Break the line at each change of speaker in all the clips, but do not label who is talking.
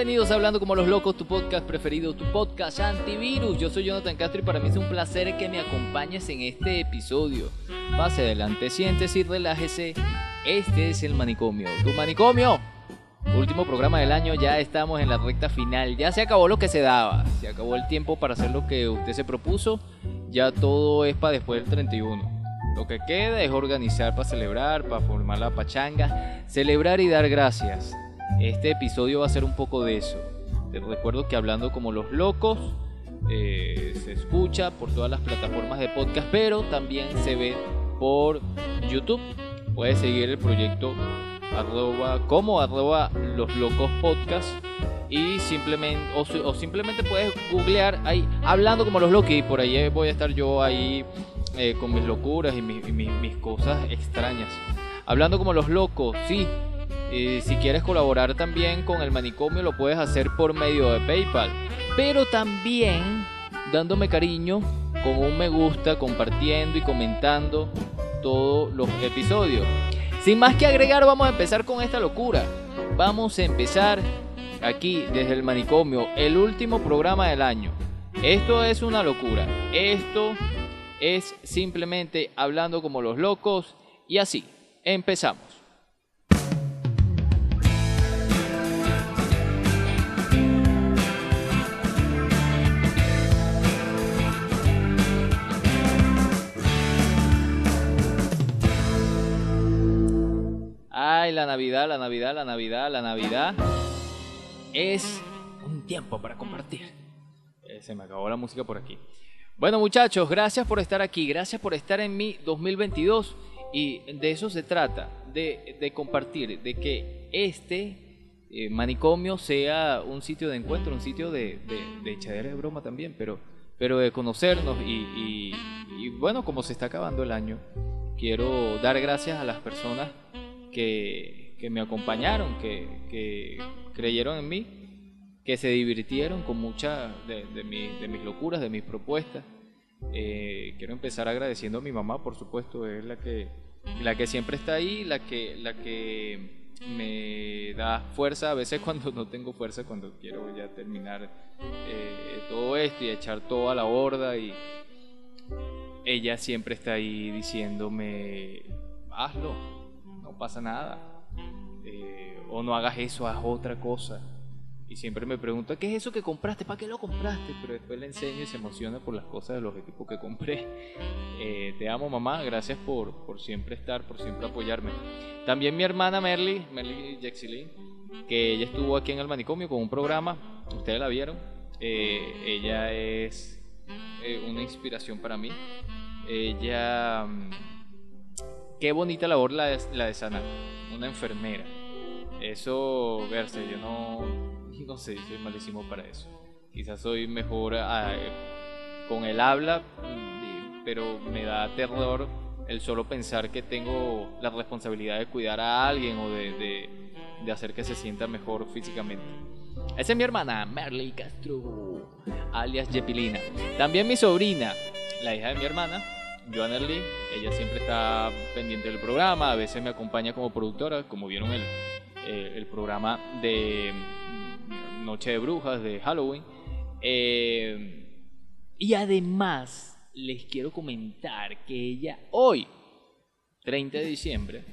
Bienvenidos a Hablando como los locos, tu podcast preferido, tu podcast antivirus. Yo soy Jonathan Castro y para mí es un placer que me acompañes en este episodio. Pase adelante, siéntese y relájese. Este es el manicomio, tu manicomio. Último programa del año, ya estamos en la recta final. Ya se acabó lo que se daba. Se acabó el tiempo para hacer lo que usted se propuso. Ya todo es para después del 31. Lo que queda es organizar para celebrar, para formar la pachanga, celebrar y dar gracias. Este episodio va a ser un poco de eso. Te recuerdo que hablando como los locos eh, se escucha por todas las plataformas de podcast, pero también se ve por YouTube. Puedes seguir el proyecto arroba, como arroba los locos podcast y simplemente o, simplemente puedes googlear ahí hablando como los locos y por ahí voy a estar yo ahí eh, con mis locuras y mis, mis cosas extrañas. Hablando como los locos, sí, si quieres colaborar también con el manicomio lo puedes hacer por medio de PayPal. Pero también dándome cariño con un me gusta, compartiendo y comentando todos los episodios. Sin más que agregar, vamos a empezar con esta locura. Vamos a empezar aquí desde el manicomio, el último programa del año. Esto es una locura. Esto es simplemente hablando como los locos y así. Empezamos. Ay, la Navidad, la Navidad, la Navidad, la Navidad es un tiempo para compartir. Eh, se me acabó la música por aquí. Bueno muchachos, gracias por estar aquí, gracias por estar en mi 2022 y de eso se trata, de, compartir, de que este eh, manicomio sea un sitio de encuentro, un sitio de, de, echadera de broma también, pero, pero de conocernos y, y bueno, como se está acabando el año, quiero dar gracias a las personas que, me acompañaron, que, creyeron en mí, que se divirtieron con muchas de, de, mis locuras, de mis propuestas. Eh, quiero empezar agradeciendo a mi mamá, por supuesto, es la que, la que siempre está ahí, la que, la que me da fuerza a veces cuando no tengo fuerza, cuando quiero ya terminar eh, todo esto y echar todo a la borda y ella siempre está ahí diciéndome, hazlo, pasa nada. Eh, o no hagas eso, haz otra cosa. Y siempre me pregunta, ¿qué es eso que compraste? ¿Para qué lo compraste? Pero después le enseño y se emociona por las cosas de los equipos que compré. Eh, te amo mamá, gracias por, por siempre estar, por siempre apoyarme. También mi hermana Merly, Merly Jaxilin, que ella estuvo aquí en el manicomio con un programa, ustedes la vieron. Eh, ella es una inspiración para mí. Ella mm, qué bonita labor la de, la de sanar. Una enfermera. Eso, verse, yo no, no sé, soy malísimo para eso. Quizás soy mejor ah, con el habla, mm, pero me da terror el solo pensar que tengo la responsabilidad de cuidar a alguien o de, hacer que se sienta mejor físicamente. Esa es mi hermana, Merly Castro, alias Jepilina. También mi sobrina, la hija de mi hermana, Joan Lee, ella siempre está pendiente del programa, a veces me acompaña como productora, como vieron el, eh, el programa de mm, Noche de Brujas, de Halloween. Eh, y además les quiero comentar que ella hoy, 30 de diciembre,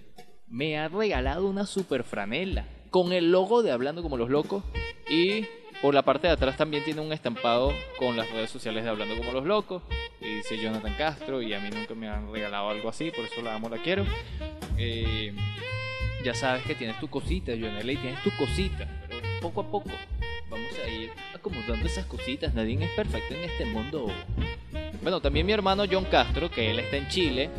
me ha regalado una super franela con el logo de Hablando como los locos y por la parte de atrás también tiene un estampado con las redes sociales de Hablando como los locos. Y dice Jonathan Castro y a mí nunca me han regalado algo así, por eso la amo, la quiero. Eh, ya sabes que tienes tu cosita, y tienes tu cosita, pero poco a poco vamos a ir acomodando esas cositas. Nadie es perfecto en este mundo. Bueno, también mi hermano John Castro, que él está en Chile,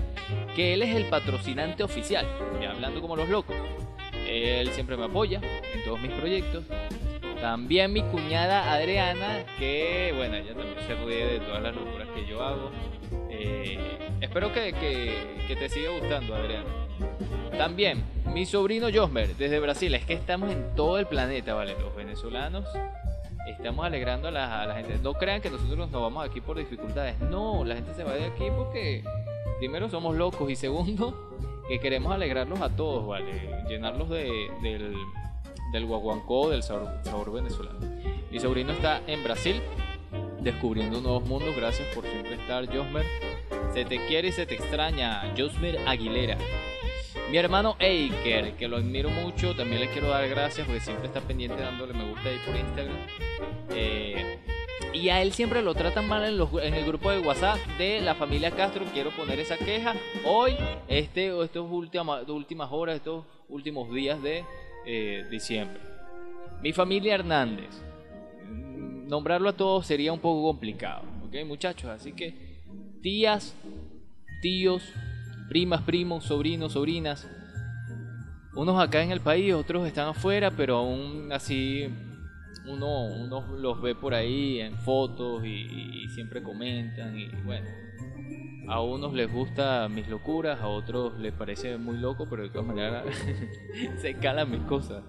que él es el patrocinante oficial de Hablando como los locos. Él siempre me apoya en todos mis proyectos. También mi cuñada Adriana, que bueno, ella también se ríe de todas las locuras que yo hago. Eh, espero que, que, te siga gustando, Adriana. También mi sobrino Josmer, desde Brasil. Es que estamos en todo el planeta, ¿vale? Los venezolanos estamos alegrando a la, a la gente. No crean que nosotros nos vamos aquí por dificultades. No, la gente se va de aquí porque primero somos locos y segundo que queremos alegrarlos a todos, ¿vale? Llenarlos de, del del guaguancó, del sabor, venezolano. Mi sobrino está en Brasil, descubriendo nuevos mundos. Gracias por siempre estar, Josmer. Se te quiere y se te extraña, Josmer Aguilera. Mi hermano Eiker, que lo admiro mucho, también le quiero dar gracias porque siempre está pendiente dándole me gusta ahí por Instagram. Eh, y a él siempre lo tratan mal en, los, en, el grupo de WhatsApp de la familia Castro. Quiero poner esa queja hoy, este, estas últimas, últimas horas, estos últimos días de eh, diciembre. Mi familia Hernández. Nombrarlo a todos sería un poco complicado, ¿ok, muchachos? Así que tías, tíos, primas, primos, sobrinos, sobrinas. Unos acá en el país, otros están afuera, pero aún así uno, uno los ve por ahí en fotos y, siempre comentan y bueno. A unos les gusta mis locuras, a otros les parece muy loco, pero de todas maneras se calan mis cosas.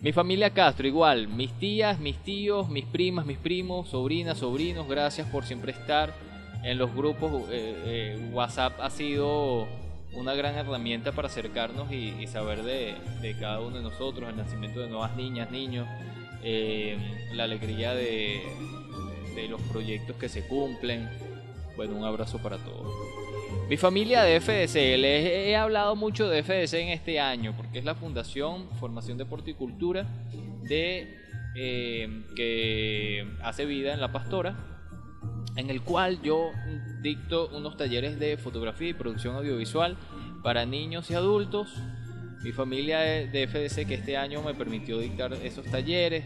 Mi familia Castro, igual, mis tías, mis tíos, mis primas, mis primos, sobrinas, sobrinos, gracias por siempre estar en los grupos eh, eh, WhatsApp ha sido una gran herramienta para acercarnos y, saber de, cada uno de nosotros, el nacimiento de nuevas niñas, niños, eh, la alegría de, los proyectos que se cumplen. Bueno, un abrazo para todos. Mi familia de FDC, les he hablado mucho de FDC en este año porque es la Fundación Formación, Deporte y Cultura de, que hace vida en La Pastora en el cual yo dicto unos talleres de fotografía y producción audiovisual para niños y adultos. Mi familia de FDC que este año me permitió dictar esos talleres,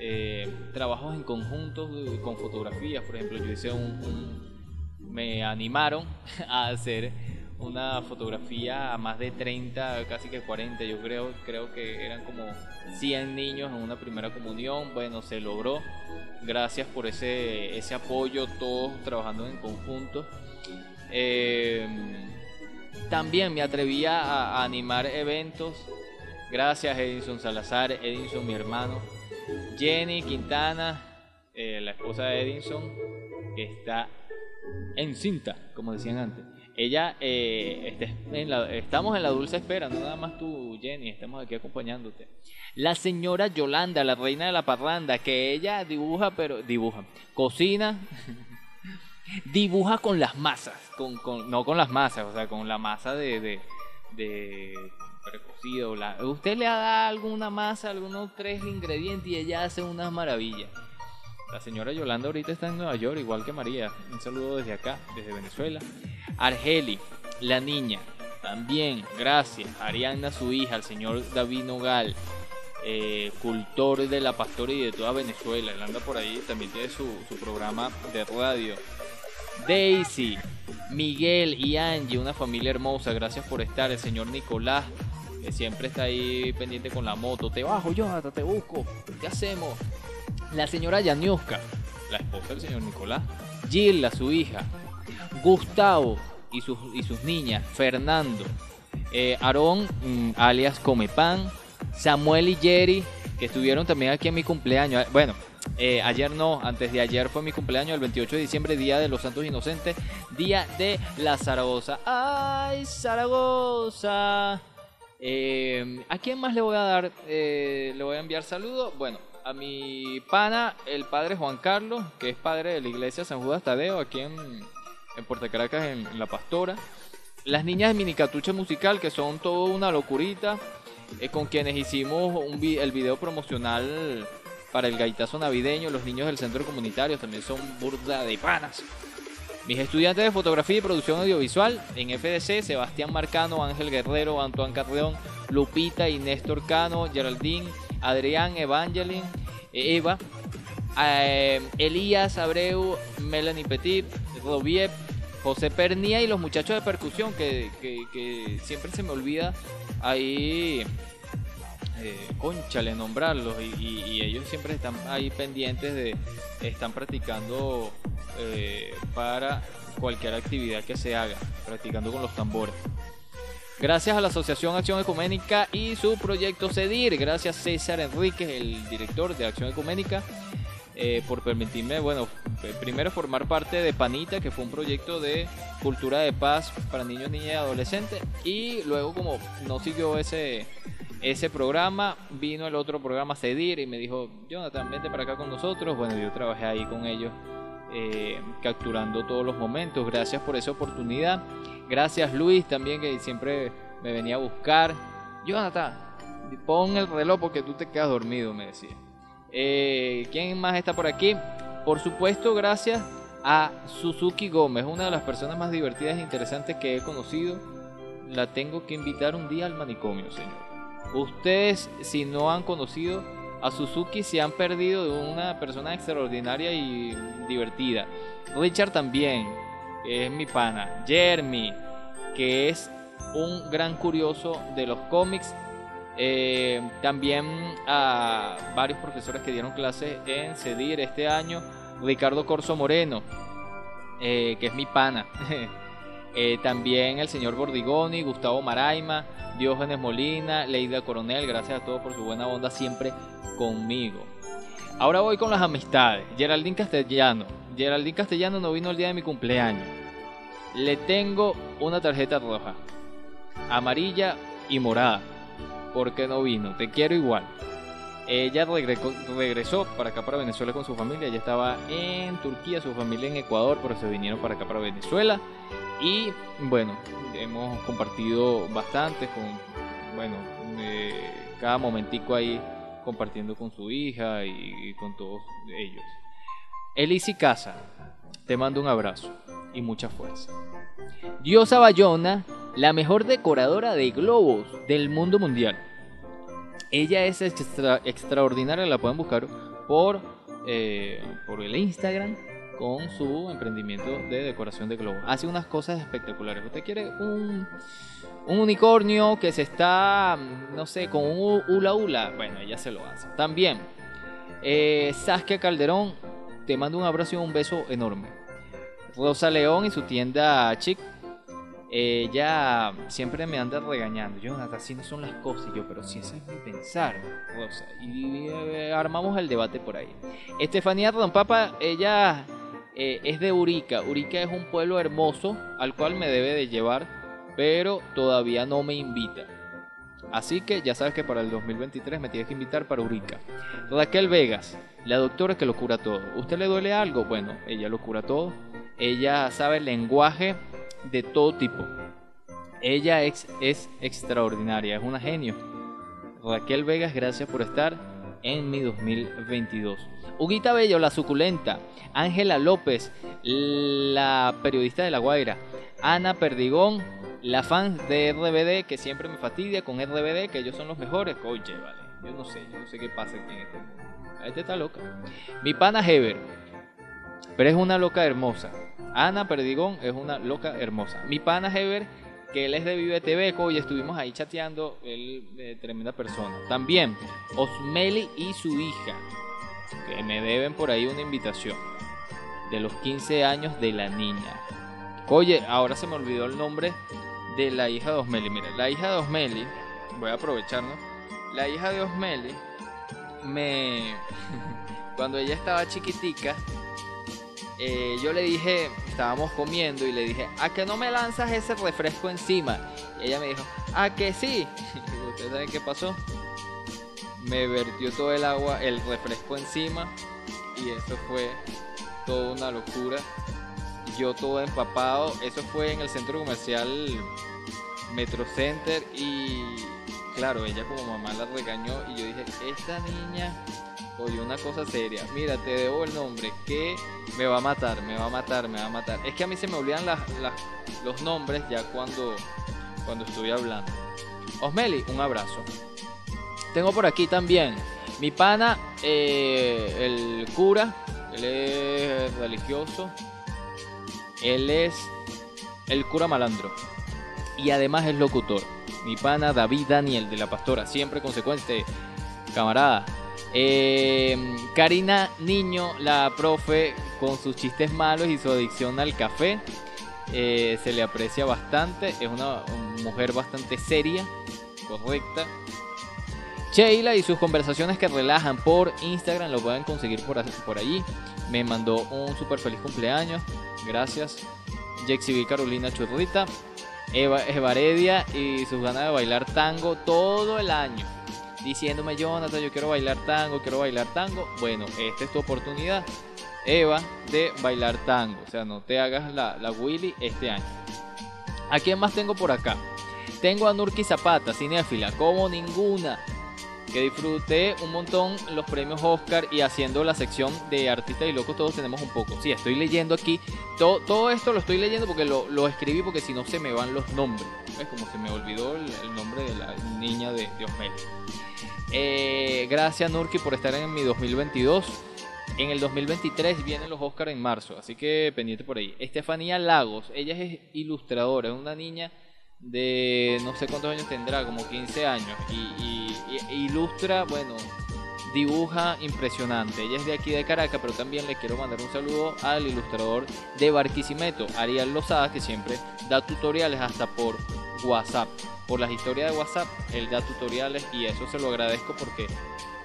eh, trabajos en conjunto con fotografías, por ejemplo, yo hice un me animaron a hacer una fotografía a más de 30, casi que 40, yo creo, creo que eran como 100 niños en una primera comunión, bueno, se logró, gracias por ese, ese apoyo, todos trabajando en conjunto. Eh, también me atrevía a, animar eventos, gracias Edinson Salazar, Edinson mi hermano, Jenny Quintana, eh, la esposa de Edinson, está en cinta, como decían antes. Ella, eh, este, estamos en la dulce espera, no nada más tú, Jenny, estamos aquí acompañándote. La señora Yolanda, la reina de la parranda, que ella dibuja, pero dibuja, cocina, dibuja con las masas, con, con, no con las masas, o sea, con la masa de, de, de precocido. usted le da alguna masa, algunos tres ingredientes y ella hace unas maravillas. La señora Yolanda ahorita está en Nueva York, igual que María. Un saludo desde acá, desde Venezuela. Argeli, la niña, también, gracias. Arianna, su hija, el señor David Nogal, eh, cultor de la pastora y de toda Venezuela. Él anda por ahí, también tiene su, programa de radio. Daisy, Miguel y Angie, una familia hermosa, gracias por estar. El señor Nicolás, que siempre está ahí pendiente con la moto. Te bajo, yo, te busco. ¿Qué hacemos? la señora Yaniuska, la esposa del señor Nicolás, Gilda, su hija, Gustavo y sus, y sus niñas, Fernando, eh, Aarón, mm, alias Comepan, Samuel y Jerry, que estuvieron también aquí en mi cumpleaños. Bueno, eh, ayer no, antes de ayer fue mi cumpleaños, el 28 de diciembre, Día de los Santos Inocentes, Día de la Zaragoza. ¡Ay, Zaragoza! Eh, ¿A quién más le voy a dar? le voy a enviar saludos. Bueno, a mi pana, el padre Juan Carlos, que es padre de la iglesia San Judas Tadeo, aquí en, en Puerto Caracas, en, La Pastora. Las niñas de Minicatuche Musical, que son todo una locurita, eh, con quienes hicimos un el video promocional para el gaitazo navideño. Los niños del centro comunitario también son burda de panas. Mis estudiantes de fotografía y producción audiovisual en FDC, Sebastián Marcano, Ángel Guerrero, Antoine Carreón, Lupita y Néstor Cano, Geraldine, Adrián, Evangeline, Eva, eh, Elías Abreu, Melanie Petit, Robiep, José Pernía y los muchachos de percusión que, siempre se me olvida ahí, eh, conchale, nombrarlos y, ellos siempre están ahí pendientes de, están practicando eh, para cualquier actividad que se haga, practicando con los tambores. Gracias a la Asociación Acción Ecuménica y su proyecto CEDIR. Gracias César Enríquez, el director de Acción Ecuménica, eh, por permitirme, bueno, primero formar parte de Panita, que fue un proyecto de cultura de paz para niños, niñas y adolescentes. Y luego como no siguió ese, ese programa, vino el otro programa Cedir y me dijo, Jonathan, vente para acá con nosotros. Bueno, yo trabajé ahí con ellos, eh, capturando todos los momentos. Gracias por esa oportunidad. Gracias Luis también, que siempre me venía a buscar. Jonathan, pon el reloj porque tú te quedas dormido, me decía. Eh, ¿Quién más está por aquí? Por supuesto, gracias a Suzuki Gómez, una de las personas más divertidas e interesantes que he conocido. La tengo que invitar un día al manicomio, señor. Ustedes, si no han conocido a Suzuki, se han perdido de una persona extraordinaria y divertida. Richard también, es mi pana. Jeremy, que es un gran curioso de los cómics. Eh, también a varios profesores que dieron clases en CEDIR este año. Ricardo Corso Moreno, eh, que es mi pana. Eh, también el señor Bordigoni, Gustavo Maraima, Diógenes Molina, Leida Coronel, gracias a todos por su buena onda siempre conmigo. Ahora voy con las amistades. Geraldine Castellano. Geraldine Castellano no vino el día de mi cumpleaños. Le tengo una tarjeta roja, amarilla y morada. ¿Por qué no vino? Te quiero igual. Ella regresó para acá, para Venezuela con su familia. Ella estaba en Turquía, su familia en Ecuador, pero se vinieron para acá, para Venezuela. Y bueno, hemos compartido bastante con, bueno, eh, cada momentico ahí compartiendo con su hija y, con todos ellos. Elisi Casa, te mando un abrazo y mucha fuerza. Diosa Bayona, la mejor decoradora de globos del mundo mundial. Ella es extraordinaria, la pueden buscar por, eh, por el Instagram con su emprendimiento de decoración de globos. Hace unas cosas espectaculares. Usted quiere un, un unicornio que se está, no sé, con un hula hula. Bueno, ella se lo hace. También, eh, Saskia Calderón, te mando un abrazo y un beso enorme. Rosa León y su tienda Chic. Ella siempre me anda regañando. Yo, así no son las cosas. yo, pero si ese es mi pensar, Rosa. Y eh, armamos el debate por ahí. Estefanía Papa, ella eh, es de Urica. Urica es un pueblo hermoso al cual me debe de llevar, pero todavía no me invita. Así que ya sabes que para el 2023 me tienes que invitar para Urica. Raquel Vegas, la doctora que lo cura todo. ¿Usted le duele algo? Bueno, ella lo cura todo. Ella sabe el lenguaje de todo tipo. Ella es, es extraordinaria, es una genio. Raquel Vegas, gracias por estar en mi 2022. Huguita Bello, la suculenta. Ángela López, la periodista de La Guaira. Ana Perdigón, la fan de RBD, que siempre me fastidia con RBD, que ellos son los mejores. Oye, vale, yo no sé, yo no sé qué pasa aquí en este mundo. Este está loca. Mi pana Heber, pero es una loca hermosa. Ana Perdigón es una loca hermosa. Mi pana Heber, que él es de Vive TV, y estuvimos ahí chateando, él es tremenda persona. También Osmeli y su hija, que me deben por ahí una invitación de los 15 años de la niña. Oye, ahora se me olvidó el nombre de la hija de Osmeli. Mira, la hija de Osmeli, voy a aprovecharnos. La hija de Osmeli me. Cuando ella estaba chiquitica, eh, yo le dije, estábamos comiendo y le dije, ¿a que no me lanzas ese refresco encima? Y ella me dijo, ¿a que sí? ¿Ustedes saben qué pasó? me vertió todo el agua, el refresco encima y eso fue toda una locura. Yo todo empapado, eso fue en el centro comercial Metro Center y claro, ella como mamá la regañó y yo dije, esta niña oye una cosa seria, mira, te debo el nombre, que me va a matar, me va a matar, me va a matar. Es que a mí se me olvidan los nombres ya cuando, cuando estoy hablando. Osmeli, un abrazo. Tengo por aquí también mi pana, eh, el cura. Él es religioso. Él es el cura malandro. Y además es locutor. Mi pana David Daniel de la Pastora. Siempre consecuente, camarada. Eh, Karina Niño, la profe, con sus chistes malos y su adicción al café. Eh, se le aprecia bastante. Es una mujer bastante seria, correcta Sheila y sus conversaciones que relajan por Instagram lo pueden conseguir por, por allí. Me mandó un súper feliz cumpleaños. Gracias. Jexivi Carolina Churrita. Eva, Evaredia y sus ganas de bailar tango todo el año. Diciéndome, Jonathan, yo quiero bailar tango, quiero bailar tango. Bueno, esta es tu oportunidad, Eva, de bailar tango. O sea, no te hagas la, la Willy este año. ¿A quién más tengo por acá? Tengo a Nurki Zapata, cinéfila, como ninguna que disfruté un montón los premios Oscar y haciendo la sección de artistas y locos todos tenemos un poco. Sí, estoy leyendo aquí, todo, todo esto lo estoy leyendo porque lo, lo escribí porque si no se me van los nombres. Es como se me olvidó el, nombre de la niña de, de eh, gracias Nurki por estar en mi 2022. En el 2023 vienen los Oscars en marzo, así que pendiente por ahí. Estefanía Lagos, ella es ilustradora, es una niña de no sé cuántos años tendrá, como 15 años, y, ilustra, bueno, dibuja impresionante. Ella es de aquí de Caracas, pero también le quiero mandar un saludo al ilustrador de Barquisimeto, Ariel Lozada, que siempre da tutoriales hasta por WhatsApp. Por las historias de WhatsApp, él da tutoriales y eso se lo agradezco porque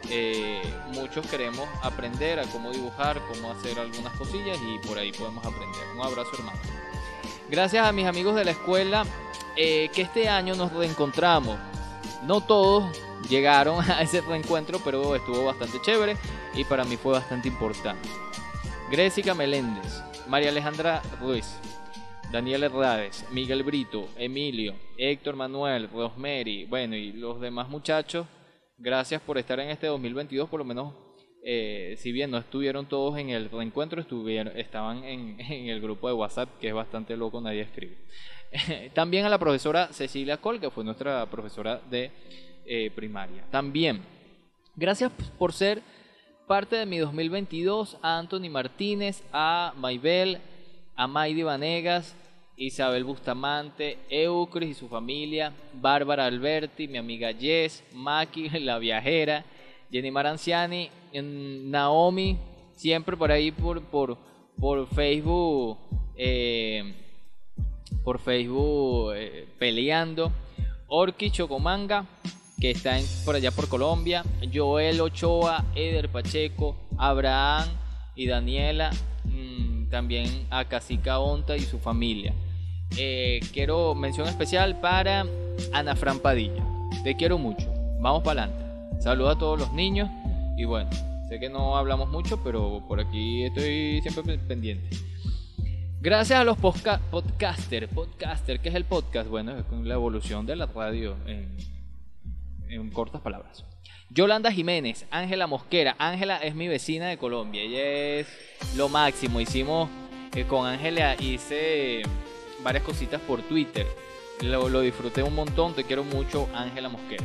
eh, muchos queremos aprender a cómo dibujar, cómo hacer algunas cosillas y por ahí podemos aprender. Un abrazo hermano. Gracias a mis amigos de la escuela eh, que este año nos reencontramos. No todos llegaron a ese reencuentro, pero estuvo bastante chévere y para mí fue bastante importante. Grésica Meléndez, María Alejandra Ruiz, Daniel Herrades, Miguel Brito, Emilio, Héctor Manuel, Rosemary, bueno, y los demás muchachos, gracias por estar en este 2022, por lo menos, eh, si bien no estuvieron todos en el reencuentro, estuvieron, estaban en, el grupo de WhatsApp, que es bastante loco, nadie escribe. También a la profesora Cecilia Col, que fue nuestra profesora de eh, primaria. También, gracias por ser parte de mi 2022 a Anthony Martínez, a Maybel, a Maidi Vanegas, Isabel Bustamante, Eucris y su familia, Bárbara Alberti, mi amiga Jess, Maki, la viajera, Jenny Maranciani, Naomi, siempre por ahí por, por, por Facebook. Eh, por Facebook eh, peleando. Orki Chocomanga, que está por allá por Colombia. Joel Ochoa, Eder Pacheco, Abraham y Daniela. También a Casica Onta y su familia. Eh, quiero mención especial para Ana Fran Padilla. Te quiero mucho. Vamos para adelante. Saludos a todos los niños. Y bueno, sé que no hablamos mucho, pero por aquí estoy siempre pendiente. Gracias a los podcaster, podcaster, ¿qué es el podcast? Bueno, es la evolución de la radio cortas palabras. Yolanda Jiménez, Ángela Mosquera. Ángela es mi vecina de Colombia. Ella es lo máximo. Hicimos eh, con Ángela, hice varias cositas por Twitter. Lo, disfruté un montón. Te quiero mucho, Ángela Mosquera.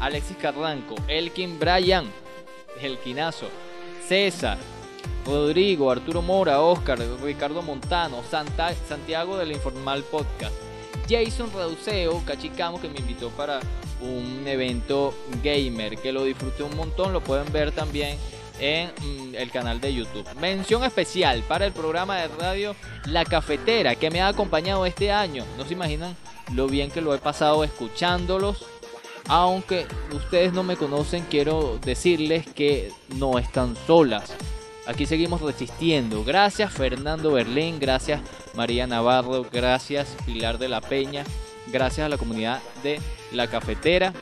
Alexis Carranco, Elkin Bryan, Elkinazo, César, Rodrigo, Arturo Mora, Oscar, Ricardo Montano, Santiago del Informal Podcast, Jason Reduceo, Cachicamo, que me invitó para un evento gamer, que lo disfruté un montón, lo pueden ver también en mm, el canal de YouTube. Mención especial para el programa de radio La Cafetera, que me ha acompañado este año. No se imaginan lo bien que lo he pasado escuchándolos. Aunque ustedes no me conocen, quiero decirles que no están solas Aquí seguimos resistiendo. Gracias Fernando Berlín, gracias María Navarro, gracias Pilar de la Peña, gracias a la comunidad de La Cafetera,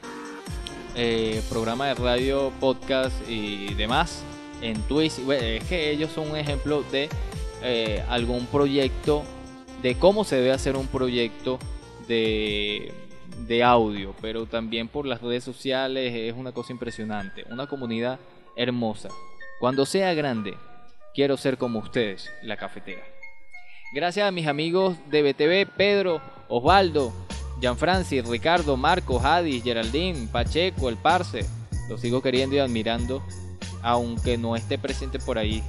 eh, programa de radio, podcast y demás en Twitch. Es que ellos son un ejemplo de eh, algún proyecto, de cómo se debe hacer un proyecto de, de audio, pero también por las redes sociales es una cosa impresionante, una comunidad hermosa. Cuando sea grande, quiero ser como ustedes, la cafetera. Gracias a mis amigos de BTV, Pedro, Osvaldo, Francis, Ricardo, Marco, Hadis, Geraldine, Pacheco, el Parce. Lo sigo queriendo y admirando, aunque no esté presente por ahí.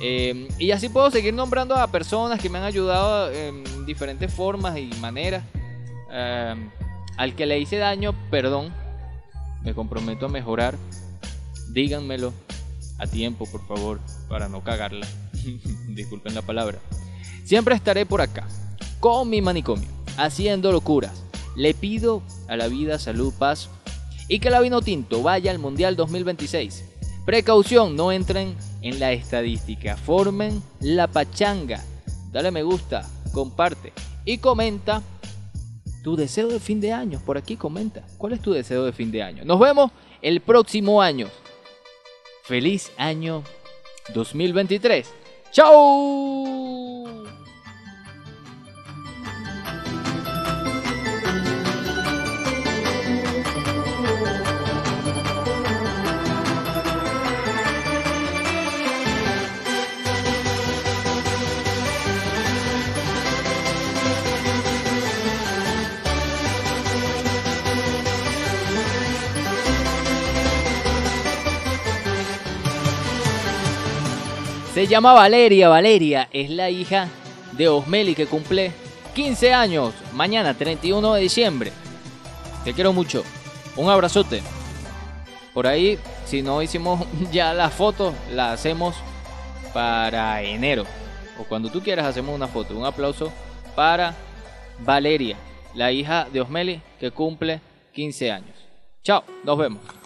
Em, y así puedo seguir nombrando a personas que me han ayudado en diferentes formas y maneras. Em, al que le hice daño, perdón. Me comprometo a mejorar. Díganmelo a tiempo, por favor, para no cagarla. Disculpen la palabra. Siempre estaré por acá, con mi manicomio, haciendo locuras. Le pido a la vida salud, paz y que la vino tinto vaya al Mundial 2026. Precaución, no entren en la estadística, formen la pachanga. Dale me gusta, comparte y comenta tu deseo de fin de año. Por aquí comenta. ¿Cuál es tu deseo de fin de año? Nos vemos el próximo año. Feliz año 2023. ¡Chao! Se llama Valeria. Valeria es la hija de Osmeli que cumple 15 años. Mañana, 31 de diciembre. Te quiero mucho. Un abrazote. Por ahí, si no hicimos ya la foto, la hacemos para enero. O cuando tú quieras hacemos una foto. Un aplauso para Valeria, la hija de Osmeli que cumple 15 años. Chao, nos vemos.